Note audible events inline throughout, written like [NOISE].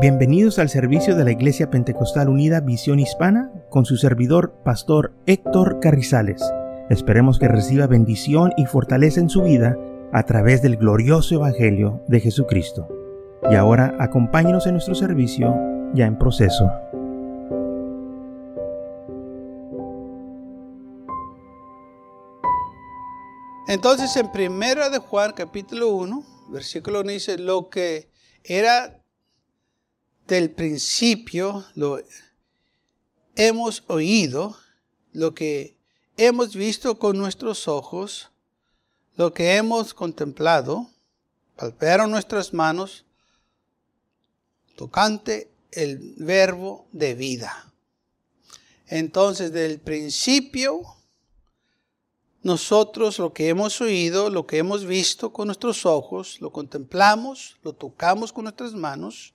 Bienvenidos al servicio de la Iglesia Pentecostal Unida Visión Hispana con su servidor, Pastor Héctor Carrizales. Esperemos que reciba bendición y fortaleza en su vida a través del glorioso Evangelio de Jesucristo. Y ahora acompáñenos en nuestro servicio ya en proceso. Entonces en primera de Juan capítulo 1, versículo 1 dice, lo que era del principio lo hemos oído, lo que hemos visto con nuestros ojos, lo que hemos contemplado, palparon nuestras manos, tocante el verbo de vida. Entonces, del principio, nosotros lo que hemos oído, lo que hemos visto con nuestros ojos, lo contemplamos, lo tocamos con nuestras manos,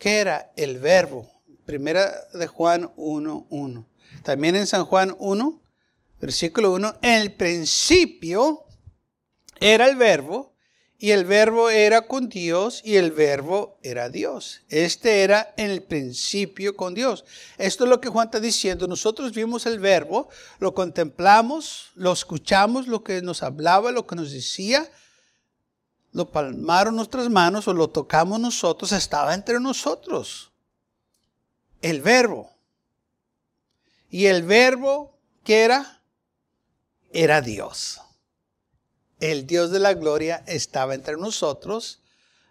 ¿Qué era el verbo? Primera de Juan 1.1. También en San Juan 1, versículo 1, en el principio era el verbo y el verbo era con Dios y el verbo era Dios. Este era en el principio con Dios. Esto es lo que Juan está diciendo. Nosotros vimos el verbo, lo contemplamos, lo escuchamos, lo que nos hablaba, lo que nos decía, lo palmaron nuestras manos o lo tocamos nosotros, estaba entre nosotros. El verbo. Y el verbo, ¿qué era? Era Dios. El Dios de la gloria estaba entre nosotros,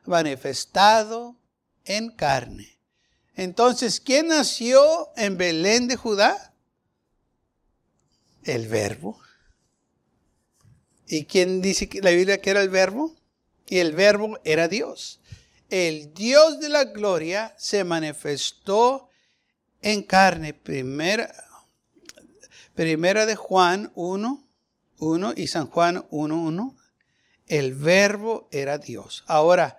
manifestado en carne. Entonces, ¿quién nació en Belén de Judá? El verbo. ¿Y quién dice que la Biblia que era el verbo? Y el verbo era Dios. El Dios de la gloria se manifestó en carne. Primera, primera de Juan 1, 1 y San Juan 1, 1. El verbo era Dios. Ahora,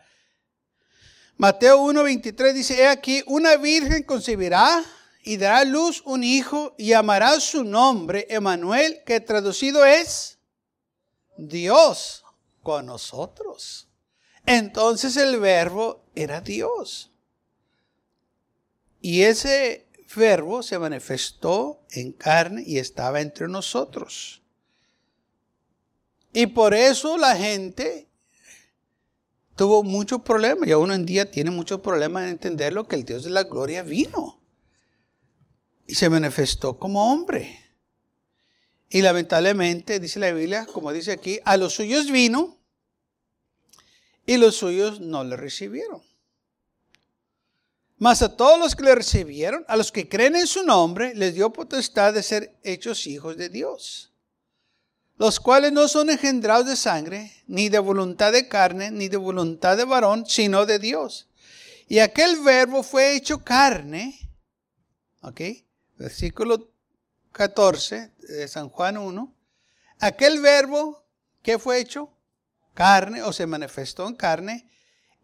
Mateo 1, 23 dice, he aquí, una virgen concebirá y dará a luz un hijo y llamará su nombre Emanuel, que traducido es Dios con nosotros. Entonces el verbo era Dios. Y ese verbo se manifestó en carne y estaba entre nosotros. Y por eso la gente tuvo muchos problemas y aún en día tiene muchos problemas en entender lo que el Dios de la gloria vino. Y se manifestó como hombre. Y lamentablemente, dice la Biblia, como dice aquí, a los suyos vino y los suyos no le recibieron. Mas a todos los que le recibieron, a los que creen en su nombre, les dio potestad de ser hechos hijos de Dios, los cuales no son engendrados de sangre, ni de voluntad de carne, ni de voluntad de varón, sino de Dios. Y aquel verbo fue hecho carne, ¿ok? Versículo 14 de San Juan 1, aquel verbo que fue hecho carne o se manifestó en carne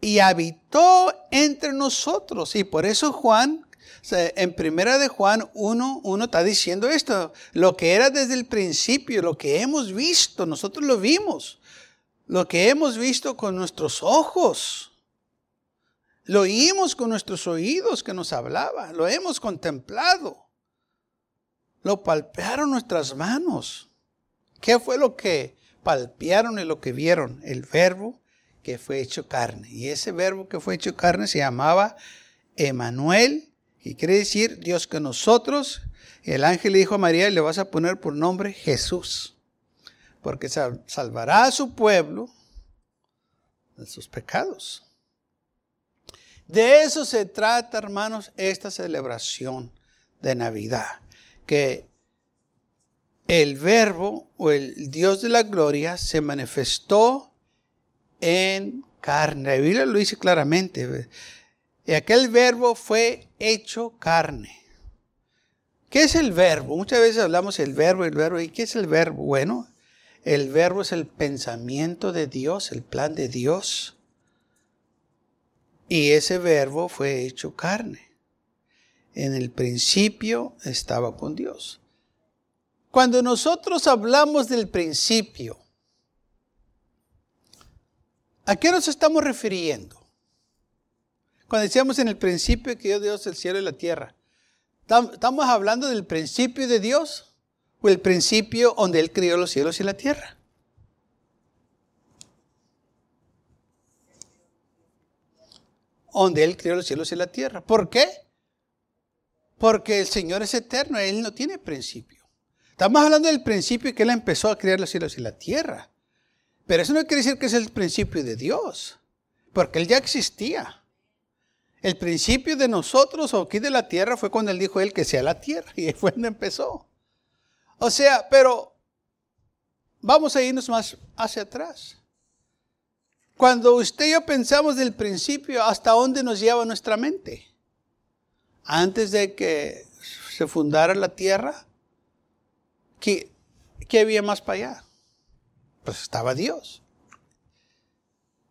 y habitó entre nosotros. Y por eso Juan, en primera de Juan 1, 1 está diciendo esto, lo que era desde el principio, lo que hemos visto, nosotros lo vimos, lo que hemos visto con nuestros ojos. Lo oímos con nuestros oídos que nos hablaba, lo hemos contemplado. Lo palpearon nuestras manos. ¿Qué fue lo que palpearon y lo que vieron? El verbo que fue hecho carne. Y ese verbo que fue hecho carne se llamaba Emanuel, y quiere decir Dios que nosotros. el ángel le dijo a María, le vas a poner por nombre Jesús, porque salvará a su pueblo de sus pecados. De eso se trata, hermanos, esta celebración de Navidad que el verbo o el Dios de la gloria se manifestó en carne. La Biblia lo dice claramente. Y aquel verbo fue hecho carne. ¿Qué es el verbo? Muchas veces hablamos del verbo, el verbo. ¿Y qué es el verbo? Bueno, el verbo es el pensamiento de Dios, el plan de Dios. Y ese verbo fue hecho carne en el principio estaba con Dios. Cuando nosotros hablamos del principio, ¿a qué nos estamos refiriendo? Cuando decíamos en el principio que Dios el cielo y la tierra, ¿estamos hablando del principio de Dios o el principio donde Él crió los cielos y la tierra? Donde Él crió los cielos y la tierra. ¿Por qué? Porque el Señor es eterno, Él no tiene principio. Estamos hablando del principio que Él empezó a crear los cielos y la tierra. Pero eso no quiere decir que es el principio de Dios, porque Él ya existía. El principio de nosotros o aquí de la tierra fue cuando Él dijo Él que sea la tierra [LAUGHS] y fue cuando empezó. O sea, pero vamos a irnos más hacia atrás. Cuando usted y yo pensamos del principio, ¿hasta dónde nos lleva nuestra mente? Antes de que se fundara la tierra, ¿qué, había más para allá? Pues estaba Dios.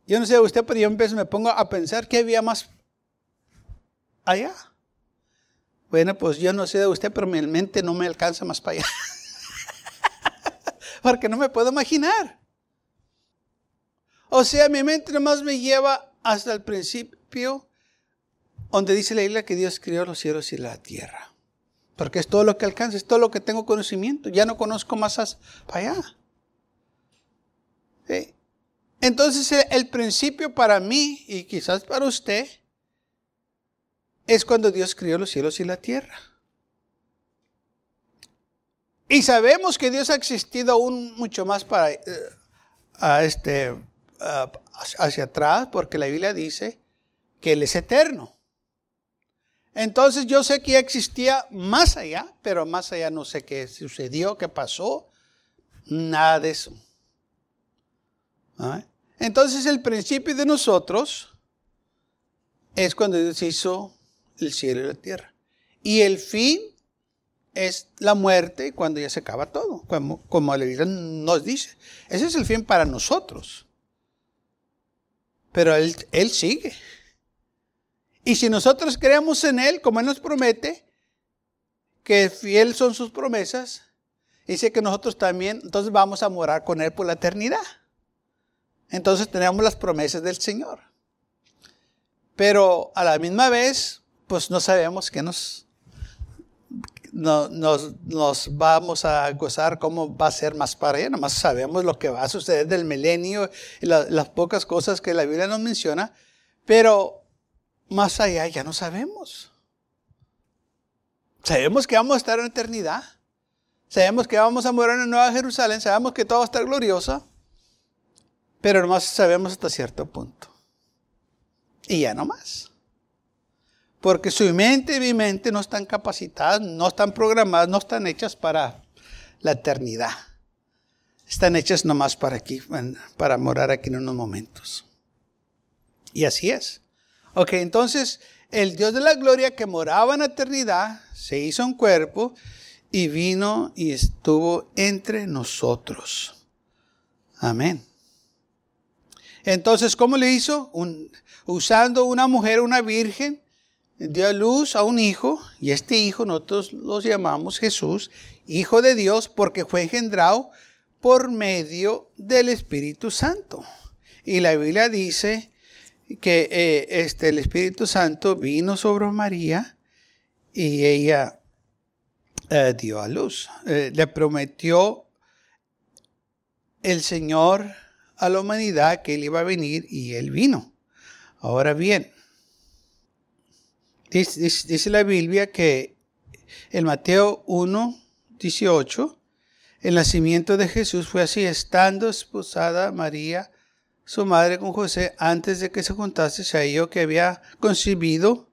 Yo no sé usted, pero yo me pongo a pensar qué había más allá. Bueno, pues yo no sé de usted, pero mi mente no me alcanza más para allá. [LAUGHS] Porque no me puedo imaginar. O sea, mi mente nomás me lleva hasta el principio, donde dice la isla que Dios creó los cielos y la tierra. Porque es todo lo que alcanza, es todo lo que tengo conocimiento. Ya no conozco más para allá. Entonces el principio para mí y quizás para usted es cuando Dios crió los cielos y la tierra. Y sabemos que Dios ha existido aún mucho más para eh, este, hacia atrás, porque la Biblia dice que Él es eterno. Entonces yo sé que ya existía más allá, pero más allá no sé qué sucedió, qué pasó, nada de eso. ¿Ah? Entonces el principio de nosotros es cuando Dios hizo el cielo y la tierra. Y el fin es la muerte cuando ya se acaba todo, como, como la Biblia nos dice. Ese es el fin para nosotros. Pero él, él sigue. Y si nosotros creemos en Él, como Él nos promete, que fiel son sus promesas, dice que nosotros también, entonces vamos a morar con Él por la eternidad. Entonces tenemos las promesas del Señor. Pero a la misma vez, pues no sabemos qué nos, nos, vamos a gozar, cómo va a ser más para allá. Nomás sabemos lo que va a suceder del milenio y las pocas cosas que la Biblia nos menciona. Pero más allá ya no sabemos. Sabemos que vamos a estar en eternidad. Sabemos que vamos a morir en Nueva Jerusalén. Sabemos que todo va a estar glorioso. Pero nomás sabemos hasta cierto punto. Y ya no más. Porque su mente y mi mente no están capacitadas, no están programadas, no están hechas para la eternidad. Están hechas nomás para aquí, para morar aquí en unos momentos. Y así es. Ok, entonces el Dios de la gloria que moraba en la eternidad se hizo un cuerpo y vino y estuvo entre nosotros. Amén. Entonces, ¿cómo le hizo? usando una mujer, una virgen, dio a luz a un hijo, y este hijo nosotros los llamamos Jesús, Hijo de Dios, porque fue engendrado por medio del Espíritu Santo. Y la Biblia dice que eh, este, el Espíritu Santo vino sobre María y ella eh, dio a luz. Eh, le prometió el Señor a la humanidad que Él iba a venir y Él vino. Ahora bien, dice, la Biblia que en Mateo 1, 18, el nacimiento de Jesús fue así, estando esposada María, su madre con José, antes de que se juntase, se halló que había concebido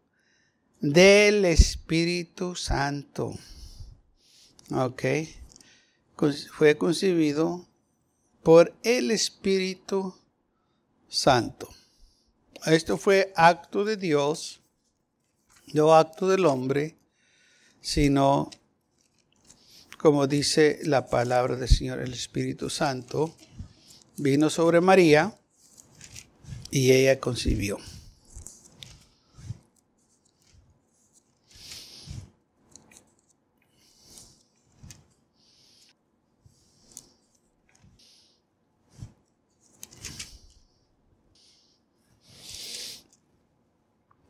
del Espíritu Santo. Ok. Fue concebido por el Espíritu Santo. Esto fue acto de Dios, no acto del hombre, sino, como dice la palabra del Señor, el Espíritu Santo vino sobre María y ella concibió.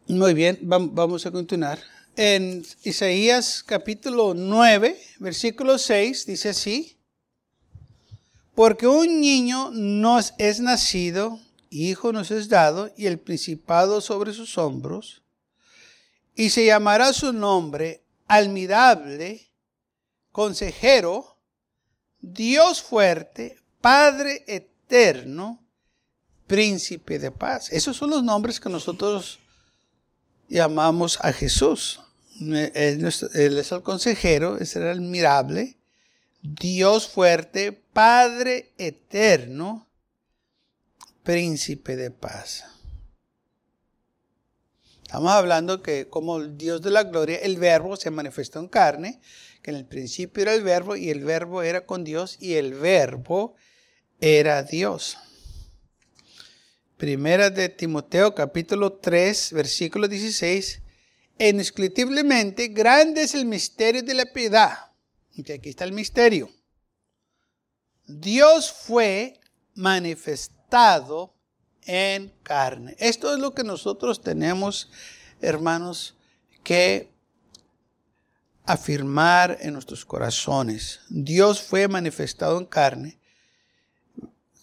Muy bien, vamos a continuar. En Isaías capítulo 9, versículo 6, dice así, porque un niño nos es nacido, hijo nos es dado, y el principado sobre sus hombros, y se llamará su nombre admirable, consejero, Dios fuerte, Padre eterno, príncipe de paz. Esos son los nombres que nosotros llamamos a Jesús. Él es el consejero, es el admirable, Dios fuerte, Padre eterno, príncipe de paz. Estamos hablando que como el Dios de la gloria, el verbo se manifestó en carne, que en el principio era el verbo y el verbo era con Dios y el verbo era Dios. Primera de Timoteo capítulo 3 versículo 16. Indiscutiblemente grande es el misterio de la piedad. Y aquí está el misterio. Dios fue manifestado en carne. Esto es lo que nosotros tenemos, hermanos, que afirmar en nuestros corazones. Dios fue manifestado en carne.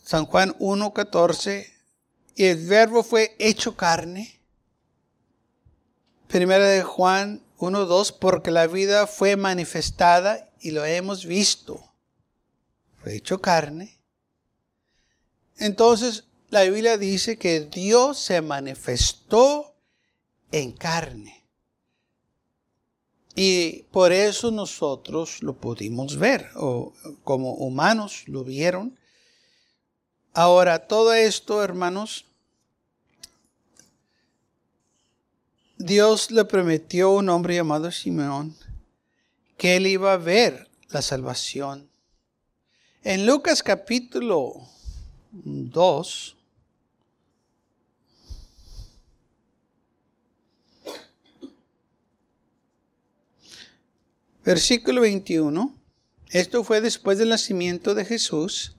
San Juan 1.14 y el verbo fue hecho carne. Primera de Juan 1.2, porque la vida fue manifestada y lo hemos visto. Fue hecho carne. Entonces, la Biblia dice que Dios se manifestó en carne. Y por eso nosotros lo pudimos ver, o como humanos lo vieron. Ahora, todo esto, hermanos, Dios le prometió a un hombre llamado Simeón que él iba a ver la salvación. En Lucas capítulo 2, versículo 21, esto fue después del nacimiento de Jesús,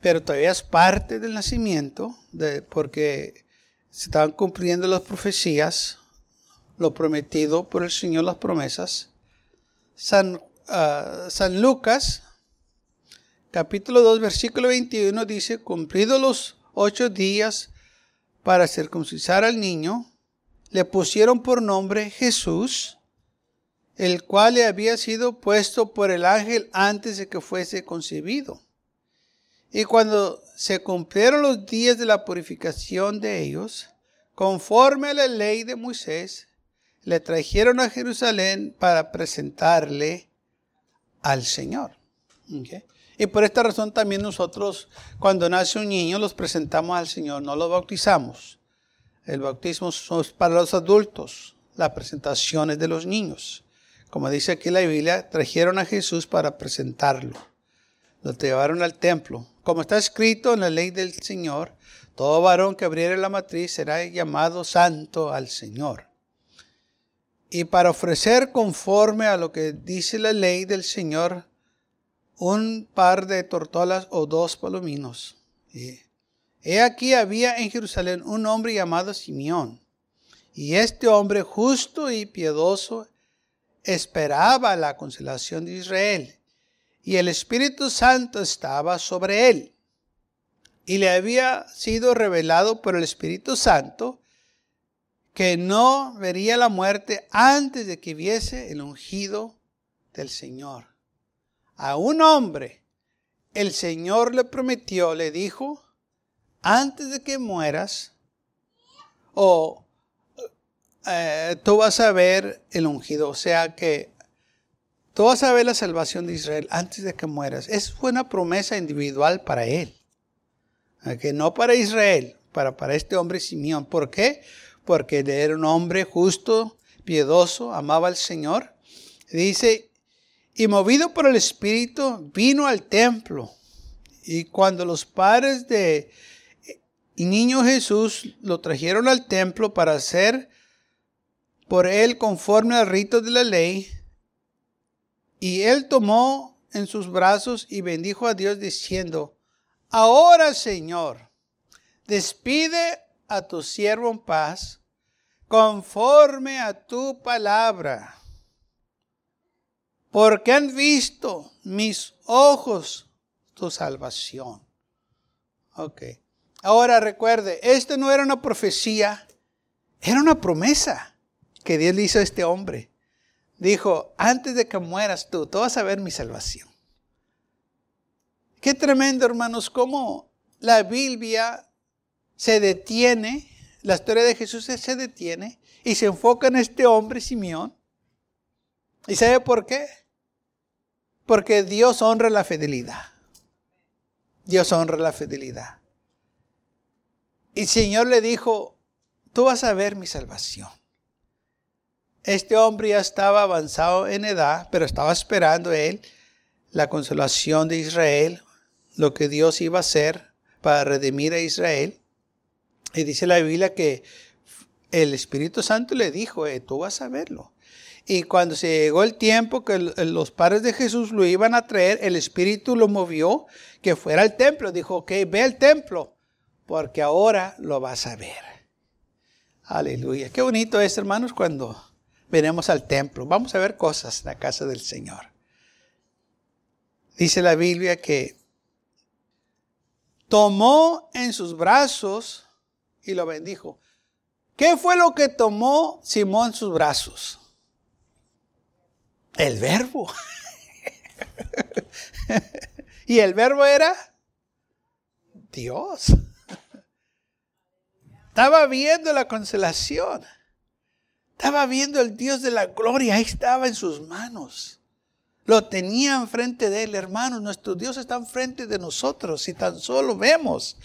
pero todavía es parte del nacimiento, de, porque se estaban cumpliendo las profecías, lo prometido por el Señor, las promesas. San, ah, San Lucas, capítulo 2, versículo 21 dice, cumplidos los ocho días para circuncisar al niño, le pusieron por nombre Jesús, el cual le había sido puesto por el ángel antes de que fuese concebido. Y cuando se cumplieron los días de la purificación de ellos, conforme a la ley de Moisés, le trajeron a Jerusalén para presentarle al Señor. Y por esta razón también nosotros, cuando nace un niño, los presentamos al Señor, no los bautizamos. El bautismo es para los adultos, la presentación es de los niños. Como dice aquí la Biblia, trajeron a Jesús para presentarlo. Lo llevaron al templo como está escrito en la ley del Señor, todo varón que abriere la matriz será llamado santo al Señor. Y para ofrecer conforme a lo que dice la ley del Señor, un par de tortolas o dos palominos. He aquí había en Jerusalén un hombre llamado Simeón. Y este hombre justo y piedoso esperaba la consolación de Israel y el Espíritu Santo estaba sobre él. Y le había sido revelado por el Espíritu Santo que no vería la muerte antes de que viese el ungido del Señor. A un hombre el Señor le prometió, le dijo, antes de que mueras, o eh, tú vas a ver el ungido. O sea que Tú vas a ver la salvación de Israel antes de que mueras. Es una promesa individual para él. Que no para Israel, para, para este hombre Simeón. ¿Por qué? Porque era un hombre justo, piedoso, amaba al Señor. Dice, y movido por el Espíritu, vino al templo. Y cuando los padres de niño Jesús lo trajeron al templo para hacer por él conforme al rito de la ley, y él tomó en sus brazos y bendijo a Dios diciendo, ahora Señor, despide a tu siervo en paz, conforme a tu palabra. Porque han visto mis ojos tu salvación. Ok. Ahora recuerde, esto no era una profecía, era una promesa que Dios le hizo a este hombre. Dijo, antes de que mueras tú, tú vas a ver mi salvación. Qué tremendo, hermanos, cómo la Biblia se detiene, la historia de Jesús se detiene y se enfoca en este hombre, Simeón. ¿Y sabe por qué? Porque Dios honra la fidelidad. Dios honra la fidelidad. Y el Señor le dijo, tú vas a ver mi salvación. Este hombre ya estaba avanzado en edad, pero estaba esperando él la consolación de Israel, lo que Dios iba a hacer para redimir a Israel. Y dice la Biblia que el Espíritu Santo le dijo, eh, tú vas a verlo. Y cuando se llegó el tiempo que los padres de Jesús lo iban a traer, el Espíritu lo movió que fuera al templo. Dijo, ok, ve al templo, porque ahora lo vas a ver. Aleluya. Qué bonito es, hermanos, cuando venimos al templo. Vamos a ver cosas en la casa del Señor. Dice la Biblia que tomó en sus brazos y lo bendijo. ¿Qué fue lo que tomó Simón en sus brazos? El verbo. [LAUGHS] y el verbo era Dios. Estaba viendo la constelación. Estaba viendo el Dios de la gloria. Ahí estaba en sus manos. Lo tenía enfrente de él, hermanos. Nuestro Dios está enfrente de nosotros. Si tan solo vemos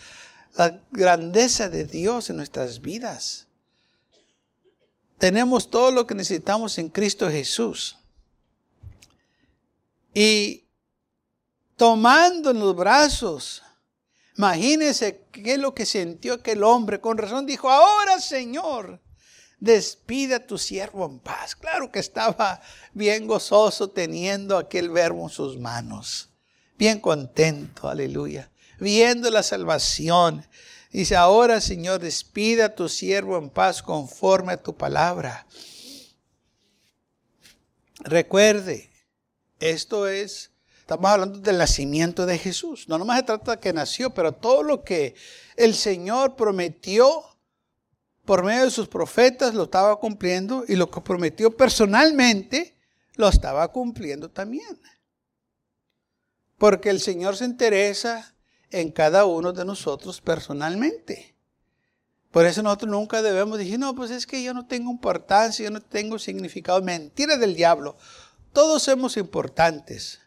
la grandeza de Dios en nuestras vidas. Tenemos todo lo que necesitamos en Cristo Jesús. Y tomando en los brazos, imagínense qué es lo que sintió aquel hombre. Con razón dijo, ahora Señor, despide a tu siervo en paz. Claro que estaba bien gozoso teniendo aquel verbo en sus manos. Bien contento, aleluya. Viendo la salvación. Dice, ahora Señor, despide a tu siervo en paz conforme a tu palabra. Recuerde, esto es, estamos hablando del nacimiento de Jesús. No nomás se trata de que nació, pero todo lo que el Señor prometió por medio de sus profetas lo estaba cumpliendo y lo que prometió personalmente lo estaba cumpliendo también. Porque el Señor se interesa en cada uno de nosotros personalmente. Por eso nosotros nunca debemos decir, no, pues es que yo no tengo importancia, yo no tengo significado. Mentira del diablo. Todos somos importantes.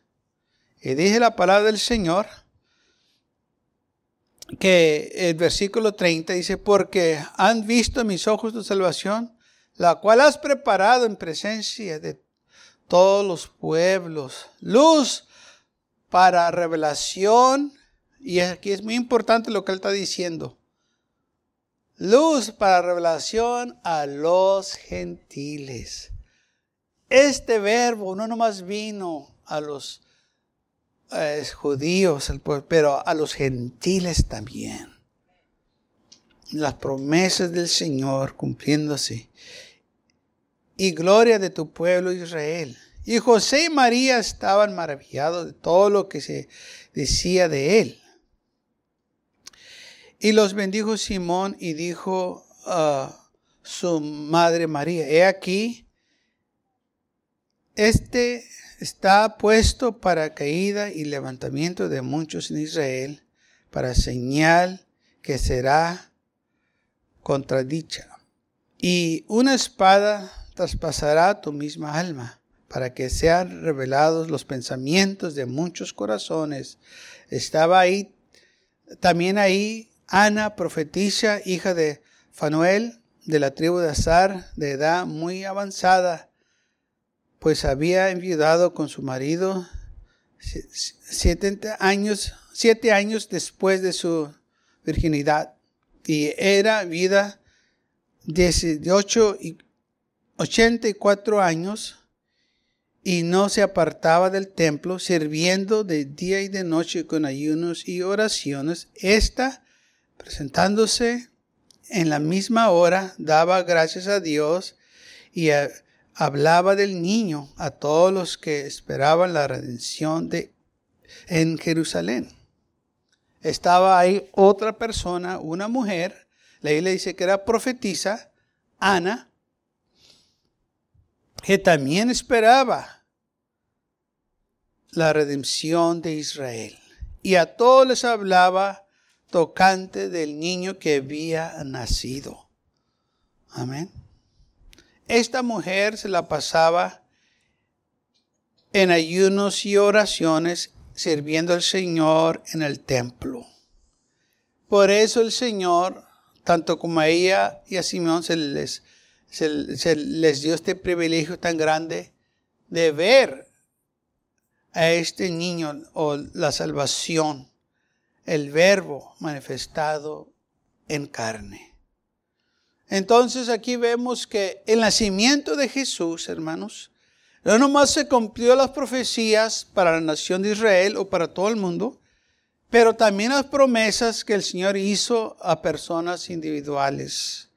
Y dije la palabra del Señor que el versículo 30 dice, porque han visto mis ojos tu salvación, la cual has preparado en presencia de todos los pueblos, luz para revelación, y aquí es muy importante lo que él está diciendo, luz para revelación a los gentiles. Este verbo no nomás vino a los judíos, pero a los gentiles también. Las promesas del Señor cumpliéndose. Y gloria de tu pueblo Israel. Y José y María estaban maravillados de todo lo que se decía de él. Y los bendijo Simón y dijo a su madre María, he aquí, este está puesto para caída y levantamiento de muchos en Israel, para señal que será contradicha. Y una espada traspasará tu misma alma, para que sean revelados los pensamientos de muchos corazones. Estaba ahí, también ahí, Ana, profetisa, hija de Fanuel, de la tribu de Azar, de edad muy avanzada, pues había enviudado con su marido siete años, siete años después de su virginidad y era vida de 18 y 84 años y no se apartaba del templo, sirviendo de día y de noche con ayunos y oraciones, esta presentándose en la misma hora daba gracias a Dios y hablaba del niño a todos los que esperaban la redención de, en Jerusalén. Estaba ahí otra persona, una mujer, la Biblia dice que era profetisa, Ana, que también esperaba la redención de Israel. Y a todos les hablaba tocante del niño que había nacido. Amén. Esta mujer se la pasaba en ayunos y oraciones sirviendo al Señor en el templo. Por eso el Señor, tanto como a ella y a Simón, se les, se les dio este privilegio tan grande de ver a este niño o la salvación el verbo manifestado en carne. Entonces aquí vemos que el nacimiento de Jesús, hermanos, no nomás se cumplió las profecías para la nación de Israel o para todo el mundo, pero también las promesas que el Señor hizo a personas individuales.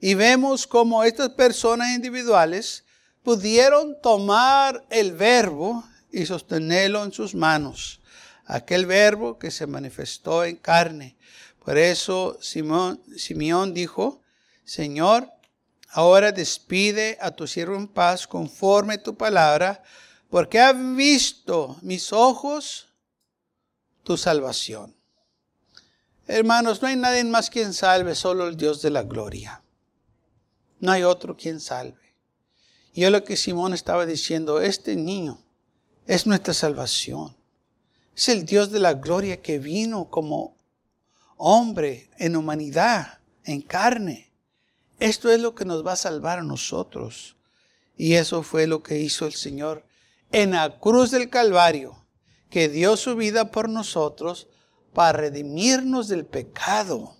Y vemos cómo estas personas individuales pudieron tomar el verbo y sostenerlo en sus manos aquel verbo que se manifestó en carne. Por eso Simón, Simeón dijo, Señor, ahora despide a tu siervo en paz conforme tu palabra, porque han visto mis ojos tu salvación. Hermanos, no hay nadie más quien salve, solo el Dios de la gloria. No hay otro quien salve. Y es lo que Simón estaba diciendo, este niño es nuestra salvación. Es el Dios de la gloria que vino como hombre en humanidad, en carne. Esto es lo que nos va a salvar a nosotros. Y eso fue lo que hizo el Señor en la cruz del Calvario, que dio su vida por nosotros para redimirnos del pecado,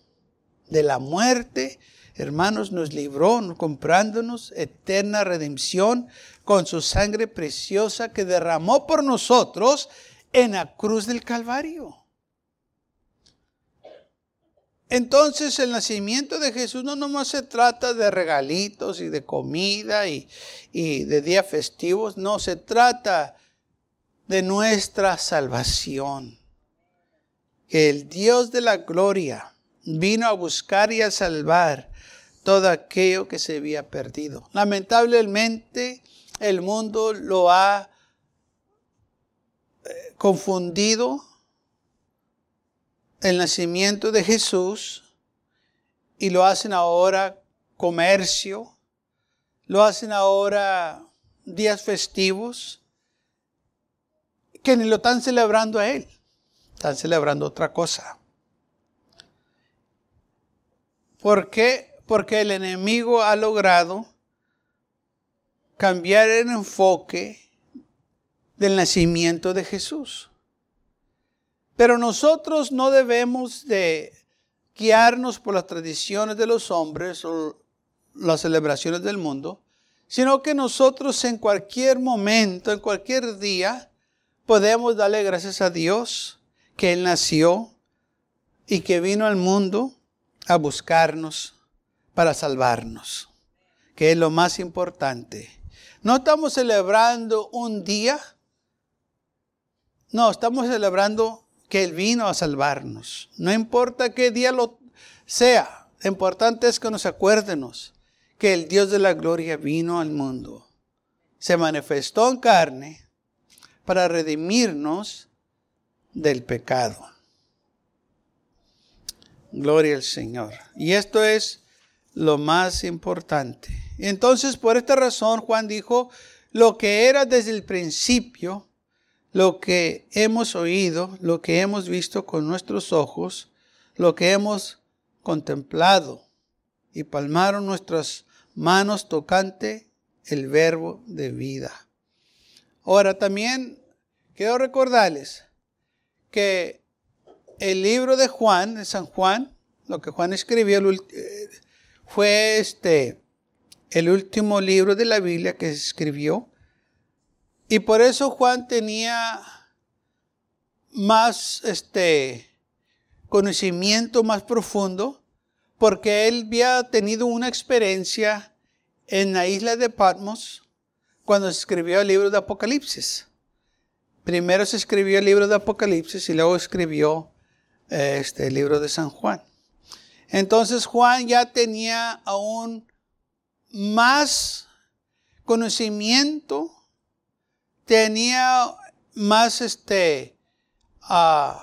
de la muerte. Hermanos, nos libró comprándonos eterna redención con su sangre preciosa que derramó por nosotros en la cruz del Calvario. Entonces el nacimiento de Jesús no nomás se trata de regalitos y de comida y, y, de días festivos, no, se trata de nuestra salvación. Que el Dios de la gloria vino a buscar y a salvar todo aquello que se había perdido. Lamentablemente el mundo lo ha confundido el nacimiento de Jesús y lo hacen ahora comercio, lo hacen ahora días festivos, que ni lo están celebrando a Él, están celebrando otra cosa. ¿Por qué? Porque el enemigo ha logrado cambiar el enfoque del nacimiento de Jesús. Pero nosotros no debemos de guiarnos por las tradiciones de los hombres o las celebraciones del mundo, sino que nosotros en cualquier momento, en cualquier día, podemos darle gracias a Dios que Él nació y que vino al mundo a buscarnos para salvarnos, que es lo más importante. No estamos celebrando un día, no, estamos celebrando que Él vino a salvarnos. No importa qué día lo sea, lo importante es que nos acuérdenos que el Dios de la gloria vino al mundo. Se manifestó en carne para redimirnos del pecado. Gloria al Señor. Y esto es lo más importante. Entonces, por esta razón, Juan dijo, lo que era desde el principio, lo que hemos oído, lo que hemos visto con nuestros ojos, lo que hemos contemplado y palmaron nuestras manos tocante el verbo de vida. Ahora también quiero recordarles que el libro de Juan, de San Juan, lo que Juan escribió, eh, fue este, el último libro de la Biblia que escribió. Y por eso Juan tenía más este conocimiento más profundo, porque él había tenido una experiencia en la isla de Patmos cuando escribió el libro de Apocalipsis. Primero se escribió el libro de Apocalipsis y luego escribió eh, este, el libro de San Juan. Entonces Juan ya tenía aún más conocimiento, tenía más este uh,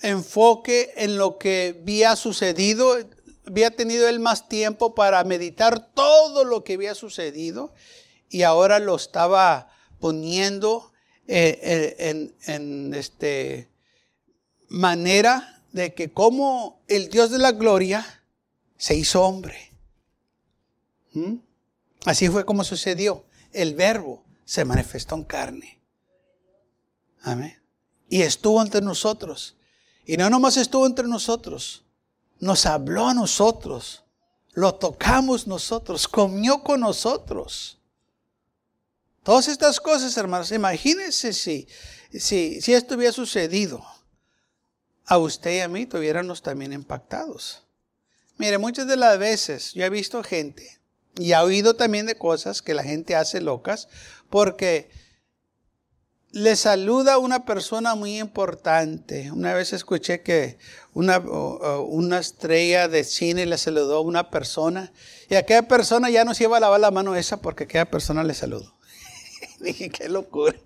enfoque en lo que había sucedido, había tenido él más tiempo para meditar todo lo que había sucedido y ahora lo estaba poniendo eh, eh, en, en, este manera de que como el Dios de la gloria se hizo hombre. ¿Mm? Así fue como sucedió. El verbo se manifestó en carne. Amén. Y estuvo entre nosotros. Y no nomás estuvo entre nosotros, nos habló a nosotros, lo tocamos nosotros, comió con nosotros. Todas estas cosas, hermanos, imagínense si, si, si esto hubiera sucedido. A usted y a mí tuviéramos también impactados. Mire, muchas de las veces yo he visto gente y he oído también de cosas que la gente hace locas porque le saluda una persona muy importante. Una vez escuché que una, una, estrella de cine le saludó a una persona y aquella persona ya no se iba a lavar la mano esa porque aquella persona le saludó. [LAUGHS] Dije, qué locura.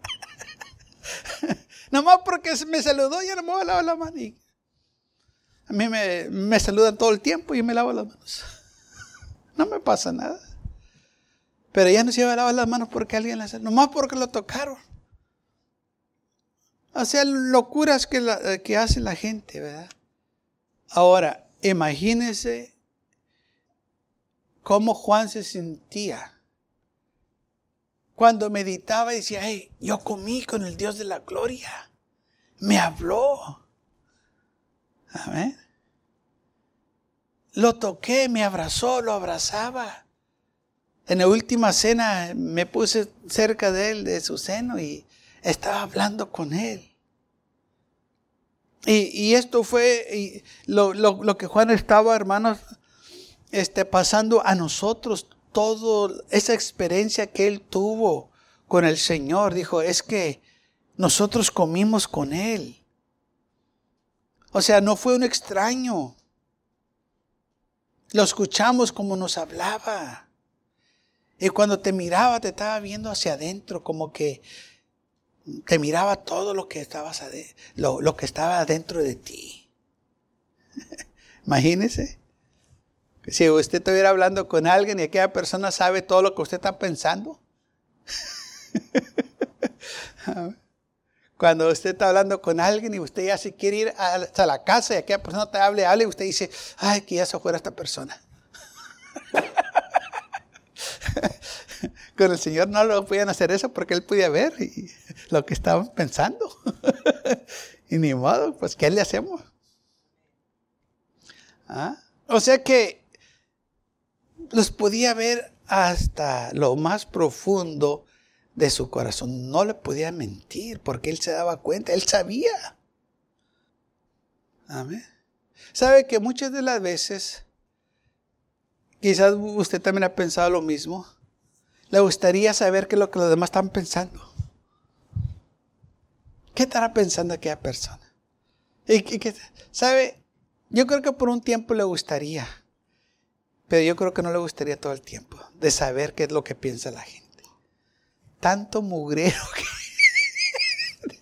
[LAUGHS] Nomás porque me saludó, ya no me voy a lavar la mano. a mí me, me saludan todo el tiempo y me lavo las manos. No me pasa nada. Pero ya no se iba a lavar las manos porque alguien saludó. Nomás porque lo tocaron. O sea, locuras que, eh, que hace la gente, ¿verdad? Ahora, imagínense cómo Juan se sentía cuando meditaba decía, hey, yo comí con el Dios de la gloria. Me habló. Amén. Lo toqué, me abrazó, lo abrazaba. En la última cena me puse cerca de él, de su seno, y estaba hablando con él. Y, esto fue lo, que Juan estaba, hermanos, este, pasando a nosotros, toda esa experiencia que él tuvo con el Señor. Dijo, es que nosotros comimos con él. O sea, no fue un extraño. Lo escuchamos como nos hablaba. Y cuando te miraba, te estaba viendo hacia adentro, como que te miraba todo lo que, estabas lo, lo que estaba dentro de ti. [LAUGHS] Imagínese. Si usted estuviera hablando con alguien y aquella persona sabe todo lo que usted está pensando. [LAUGHS] Cuando usted está hablando con alguien y usted ya se quiere ir hasta la casa y aquella persona te hable, hable, y usted dice, ay, que ya se fuera esta persona. [LAUGHS] Con el Señor no lo podían hacer eso porque Él podía ver lo que estaban pensando. [LAUGHS] y ni modo, pues ¿qué le hacemos? ¿Ah? O sea que los podía ver hasta lo más profundo de su corazón. No le podía mentir porque Él se daba cuenta, Él sabía. Amén. Sabe que muchas de las veces, quizás usted también ha pensado lo mismo, le gustaría saber qué es lo que los demás están pensando. ¿Qué estará pensando aquella persona? ¿Y, qué, ¿Sabe? Yo creo que por un tiempo le gustaría, pero yo creo que no le gustaría todo el tiempo de saber qué es lo que piensa la gente. Tanto mugrero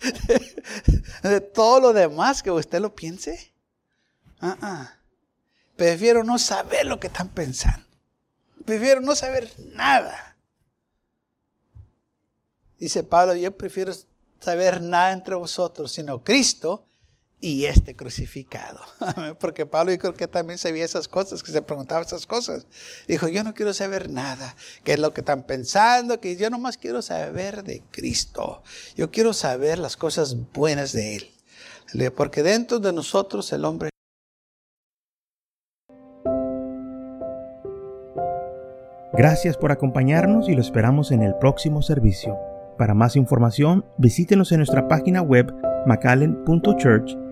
[LAUGHS] de todo lo demás que usted lo piense. Ah, ah. Prefiero no saber lo que están pensando. Prefiero no saber nada. Dice Pablo, yo prefiero saber nada entre vosotros, sino Cristo y este crucificado. [LAUGHS] Porque Pablo yo creo que también sabía esas cosas, que se preguntaba esas cosas. Dijo, yo no quiero saber nada, qué es lo que están pensando, que yo nomás quiero saber de Cristo. Yo quiero saber las cosas buenas de Él. Porque dentro de nosotros el hombre Gracias por acompañarnos y lo esperamos en el próximo servicio. Para más información, visítenos en nuestra página web macallen.church.